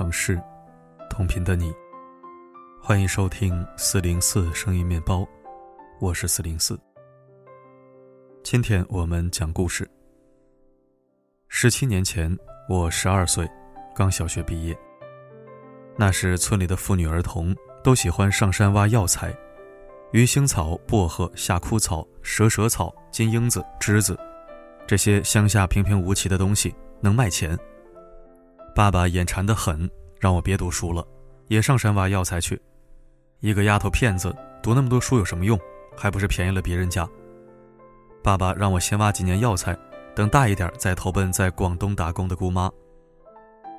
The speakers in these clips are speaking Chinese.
城市，同频的你，欢迎收听四零四声音面包，我是四零四。今天我们讲故事。十七年前，我十二岁，刚小学毕业。那时村里的妇女儿童都喜欢上山挖药材，鱼腥草、薄荷、夏枯草、蛇舌草、金樱子、栀子，这些乡下平平无奇的东西能卖钱。爸爸眼馋得很，让我别读书了，也上山挖药材去。一个丫头片子，读那么多书有什么用？还不是便宜了别人家。爸爸让我先挖几年药材，等大一点再投奔在广东打工的姑妈。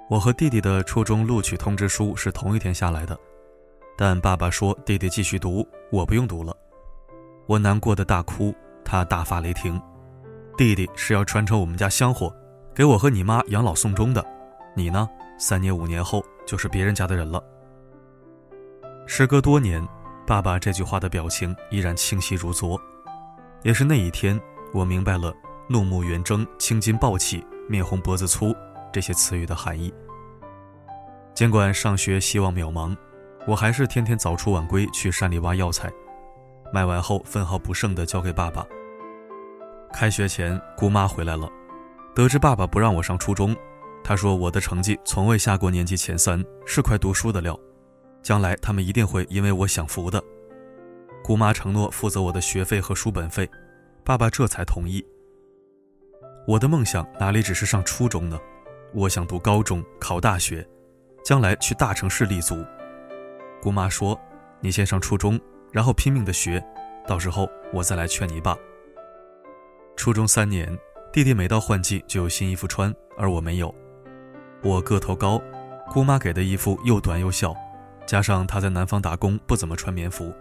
我和弟弟的初中录取通知书是同一天下来的，但爸爸说弟弟继续读，我不用读了。我难过的大哭，他大发雷霆：“弟弟是要传承我们家香火，给我和你妈养老送终的。”你呢？三年五年后就是别人家的人了。时隔多年，爸爸这句话的表情依然清晰如昨。也是那一天，我明白了“怒目圆睁”“青筋暴起”“面红脖子粗”这些词语的含义。尽管上学希望渺茫，我还是天天早出晚归去山里挖药材，卖完后分毫不剩的交给爸爸。开学前，姑妈回来了，得知爸爸不让我上初中。他说：“我的成绩从未下过年级前三，是块读书的料，将来他们一定会因为我享福的。”姑妈承诺负责我的学费和书本费，爸爸这才同意。我的梦想哪里只是上初中呢？我想读高中，考大学，将来去大城市立足。姑妈说：“你先上初中，然后拼命的学，到时候我再来劝你爸。”初中三年，弟弟每到换季就有新衣服穿，而我没有。我个头高，姑妈给的衣服又短又小，加上她在南方打工，不怎么穿棉服。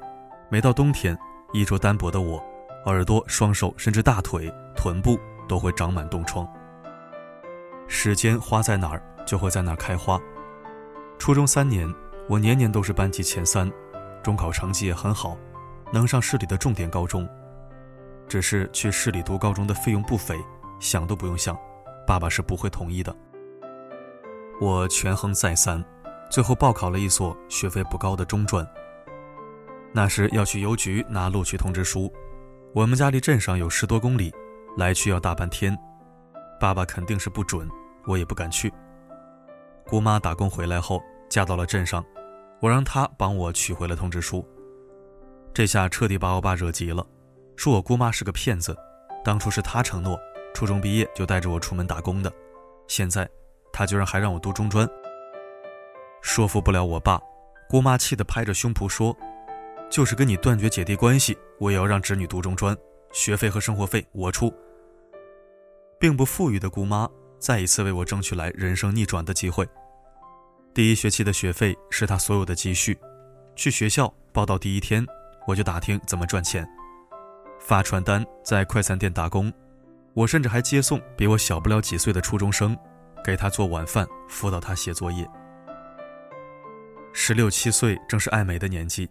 每到冬天，衣着单薄的我，耳朵、双手甚至大腿、臀部都会长满冻疮。时间花在哪儿，就会在哪儿开花。初中三年，我年年都是班级前三，中考成绩也很好，能上市里的重点高中。只是去市里读高中的费用不菲，想都不用想，爸爸是不会同意的。我权衡再三，最后报考了一所学费不高的中专。那时要去邮局拿录取通知书，我们家离镇上有十多公里，来去要大半天，爸爸肯定是不准，我也不敢去。姑妈打工回来后嫁到了镇上，我让她帮我取回了通知书。这下彻底把我爸惹急了，说我姑妈是个骗子，当初是她承诺初中毕业就带着我出门打工的，现在。他居然还让我读中专，说服不了我爸，姑妈气得拍着胸脯说：“就是跟你断绝姐弟关系，我也要让侄女读中专，学费和生活费我出。”并不富裕的姑妈再一次为我争取来人生逆转的机会。第一学期的学费是她所有的积蓄，去学校报到第一天，我就打听怎么赚钱，发传单，在快餐店打工，我甚至还接送比我小不了几岁的初中生。给他做晚饭，辅导他写作业。十六七岁正是爱美的年纪，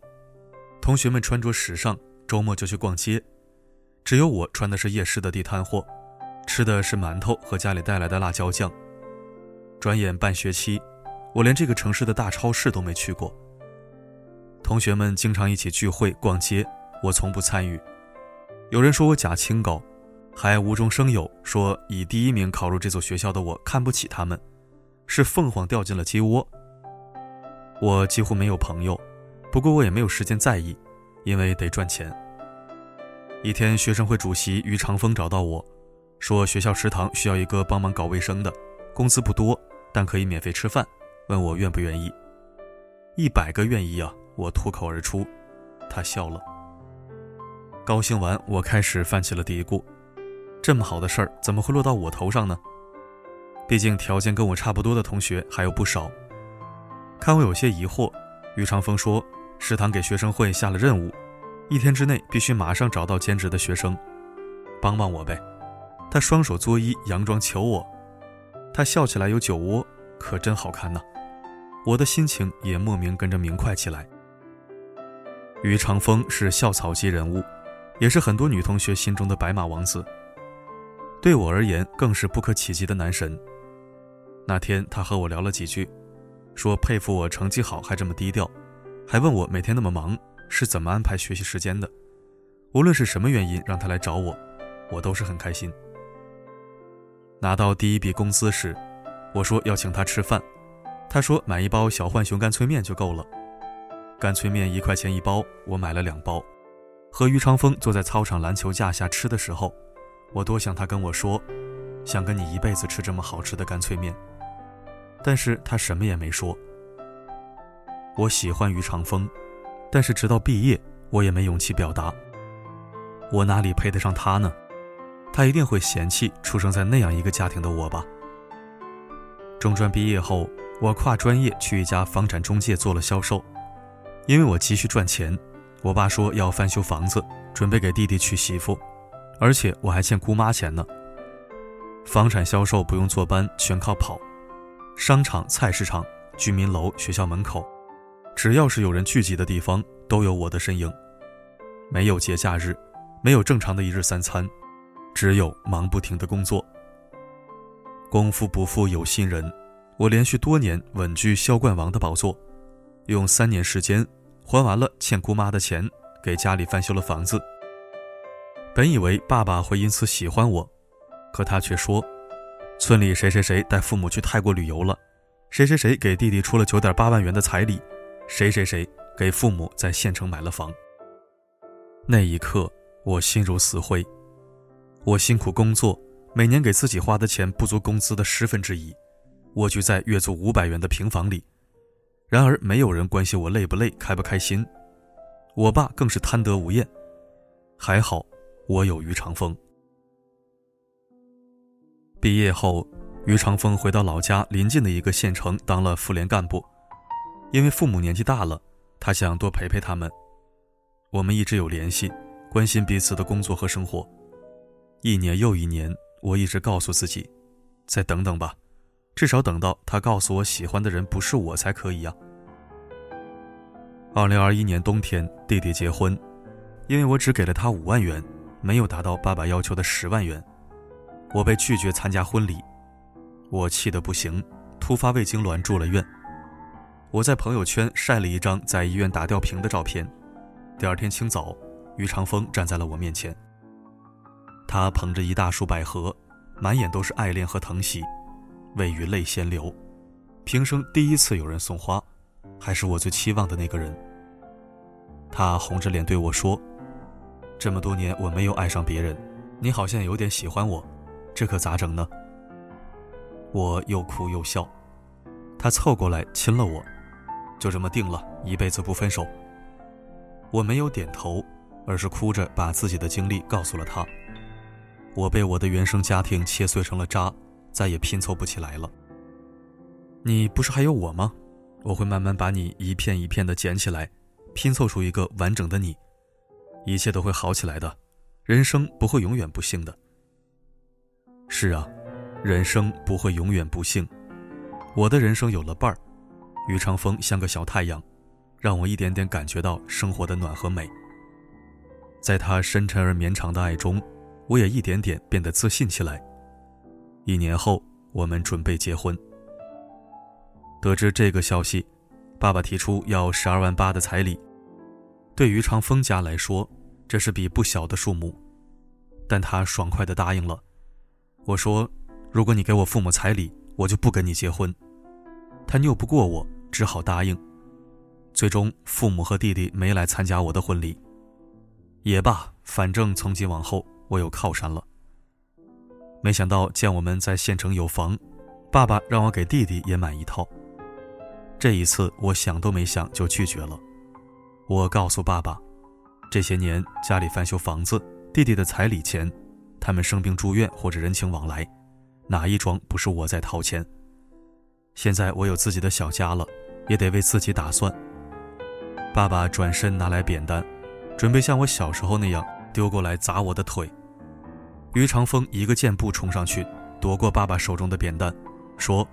同学们穿着时尚，周末就去逛街，只有我穿的是夜市的地摊货，吃的是馒头和家里带来的辣椒酱。转眼半学期，我连这个城市的大超市都没去过。同学们经常一起聚会逛街，我从不参与。有人说我假清高。还无中生有说以第一名考入这所学校的我看不起他们，是凤凰掉进了鸡窝。我几乎没有朋友，不过我也没有时间在意，因为得赚钱。一天，学生会主席于长风找到我，说学校食堂需要一个帮忙搞卫生的，工资不多，但可以免费吃饭，问我愿不愿意。一百个愿意啊！我脱口而出，他笑了。高兴完，我开始泛起了嘀咕。这么好的事儿怎么会落到我头上呢？毕竟条件跟我差不多的同学还有不少。看我有些疑惑，于长风说：“食堂给学生会下了任务，一天之内必须马上找到兼职的学生，帮帮我呗。”他双手作揖，佯装求我。他笑起来有酒窝，可真好看呐。我的心情也莫名跟着明快起来。于长风是校草级人物，也是很多女同学心中的白马王子。对我而言，更是不可企及的男神。那天，他和我聊了几句，说佩服我成绩好还这么低调，还问我每天那么忙是怎么安排学习时间的。无论是什么原因让他来找我，我都是很开心。拿到第一笔工资时，我说要请他吃饭，他说买一包小浣熊干脆面就够了。干脆面一块钱一包，我买了两包。和于长风坐在操场篮球架下吃的时候，我多想他跟我说，想跟你一辈子吃这么好吃的干脆面。但是他什么也没说。我喜欢于长风，但是直到毕业，我也没勇气表达。我哪里配得上他呢？他一定会嫌弃出生在那样一个家庭的我吧。中专毕业后，我跨专业去一家房产中介做了销售，因为我急需赚钱。我爸说要翻修房子，准备给弟弟娶媳妇，而且我还欠姑妈钱呢。房产销售不用坐班，全靠跑。商场、菜市场、居民楼、学校门口，只要是有人聚集的地方，都有我的身影。没有节假日，没有正常的一日三餐，只有忙不停的工作。功夫不负有心人，我连续多年稳居销冠王的宝座，用三年时间。还完了欠姑妈的钱，给家里翻修了房子。本以为爸爸会因此喜欢我，可他却说：“村里谁谁谁带父母去泰国旅游了，谁谁谁给弟弟出了九点八万元的彩礼，谁谁谁给父母在县城买了房。”那一刻，我心如死灰。我辛苦工作，每年给自己花的钱不足工资的十分之一，蜗居在月租五百元的平房里。然而，没有人关心我累不累、开不开心。我爸更是贪得无厌。还好，我有于长风。毕业后，于长风回到老家临近的一个县城当了妇联干部。因为父母年纪大了，他想多陪陪他们。我们一直有联系，关心彼此的工作和生活。一年又一年，我一直告诉自己，再等等吧。至少等到他告诉我喜欢的人不是我才可以呀。二零二一年冬天，弟弟结婚，因为我只给了他五万元，没有达到爸爸要求的十万元，我被拒绝参加婚礼，我气得不行，突发胃痉挛住了院。我在朋友圈晒了一张在医院打吊瓶的照片，第二天清早，于长风站在了我面前，他捧着一大束百合，满眼都是爱恋和疼惜。未雨泪先流，平生第一次有人送花，还是我最期望的那个人。他红着脸对我说：“这么多年我没有爱上别人，你好像有点喜欢我，这可咋整呢？”我又哭又笑，他凑过来亲了我，就这么定了，一辈子不分手。我没有点头，而是哭着把自己的经历告诉了他。我被我的原生家庭切碎成了渣。再也拼凑不起来了。你不是还有我吗？我会慢慢把你一片一片的捡起来，拼凑出一个完整的你。一切都会好起来的，人生不会永远不幸的。是啊，人生不会永远不幸。我的人生有了伴儿，于长风像个小太阳，让我一点点感觉到生活的暖和美。在他深沉而绵长的爱中，我也一点点变得自信起来。一年后，我们准备结婚。得知这个消息，爸爸提出要十二万八的彩礼。对于长风家来说，这是笔不小的数目，但他爽快地答应了。我说：“如果你给我父母彩礼，我就不跟你结婚。”他拗不过我，只好答应。最终，父母和弟弟没来参加我的婚礼。也罢，反正从今往后，我有靠山了。没想到见我们在县城有房，爸爸让我给弟弟也买一套。这一次我想都没想就拒绝了。我告诉爸爸，这些年家里翻修房子，弟弟的彩礼钱，他们生病住院或者人情往来，哪一桩不是我在掏钱？现在我有自己的小家了，也得为自己打算。爸爸转身拿来扁担，准备像我小时候那样丢过来砸我的腿。于长风一个箭步冲上去，夺过爸爸手中的扁担，说：“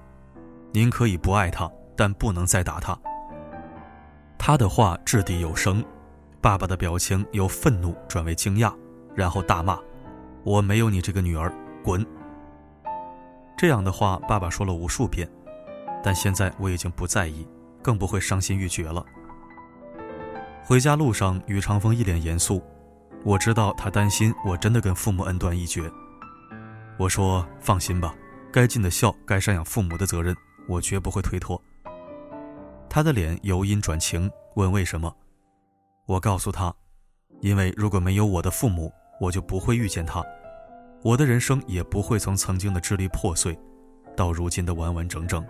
您可以不爱他，但不能再打他。”他的话掷地有声，爸爸的表情由愤怒转为惊讶，然后大骂：“我没有你这个女儿，滚！”这样的话，爸爸说了无数遍，但现在我已经不在意，更不会伤心欲绝了。回家路上，于长风一脸严肃，我知道他担心我真的跟父母恩断义绝。我说：“放心吧，该尽的孝，该赡养父母的责任，我绝不会推脱。”他的脸由阴转晴，问为什么？我告诉他：“因为如果没有我的父母，我就不会遇见他，我的人生也不会从曾经的支离破碎，到如今的完完整整。”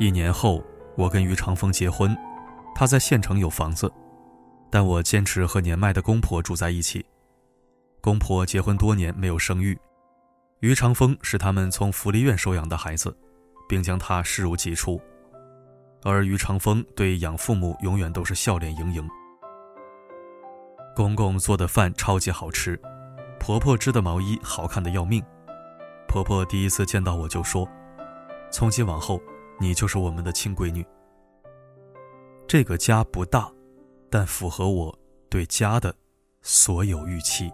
一年后，我跟于长风结婚，他在县城有房子，但我坚持和年迈的公婆住在一起。公婆结婚多年没有生育，于长风是他们从福利院收养的孩子，并将他视如己出。而于长风对养父母永远都是笑脸盈盈。公公做的饭超级好吃，婆婆织的毛衣好看的要命。婆婆第一次见到我就说：“从今往后，你就是我们的亲闺女。”这个家不大，但符合我对家的所有预期。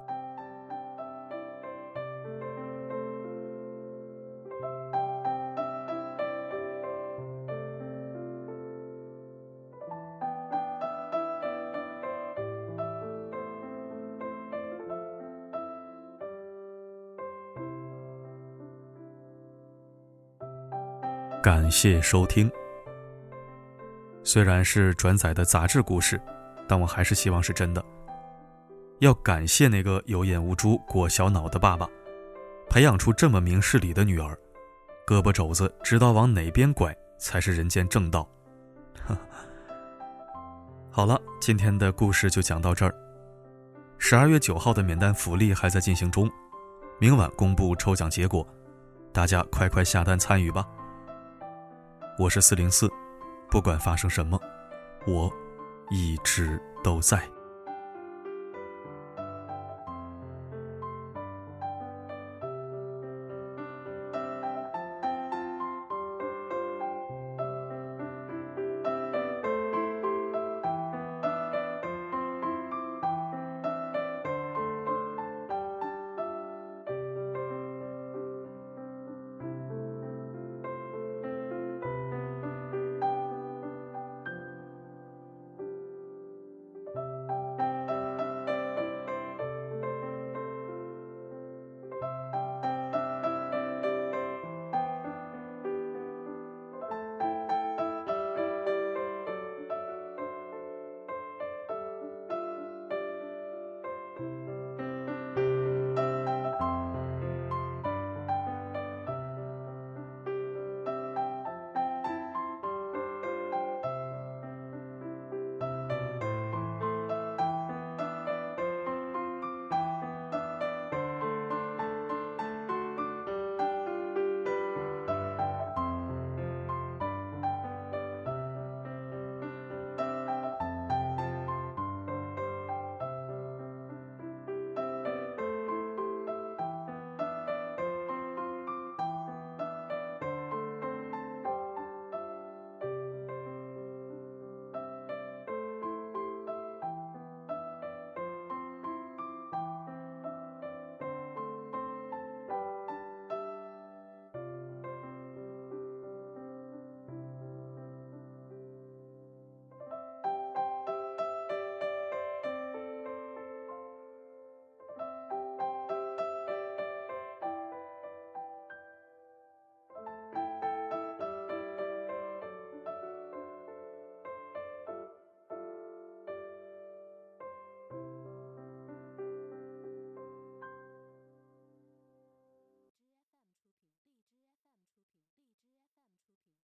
感谢收听。虽然是转载的杂志故事，但我还是希望是真的。要感谢那个有眼无珠、裹小脑的爸爸，培养出这么明事理的女儿，胳膊肘子知道往哪边拐才是人间正道。好了，今天的故事就讲到这儿。十二月九号的免单福利还在进行中，明晚公布抽奖结果，大家快快下单参与吧。我是四零四，不管发生什么，我一直都在。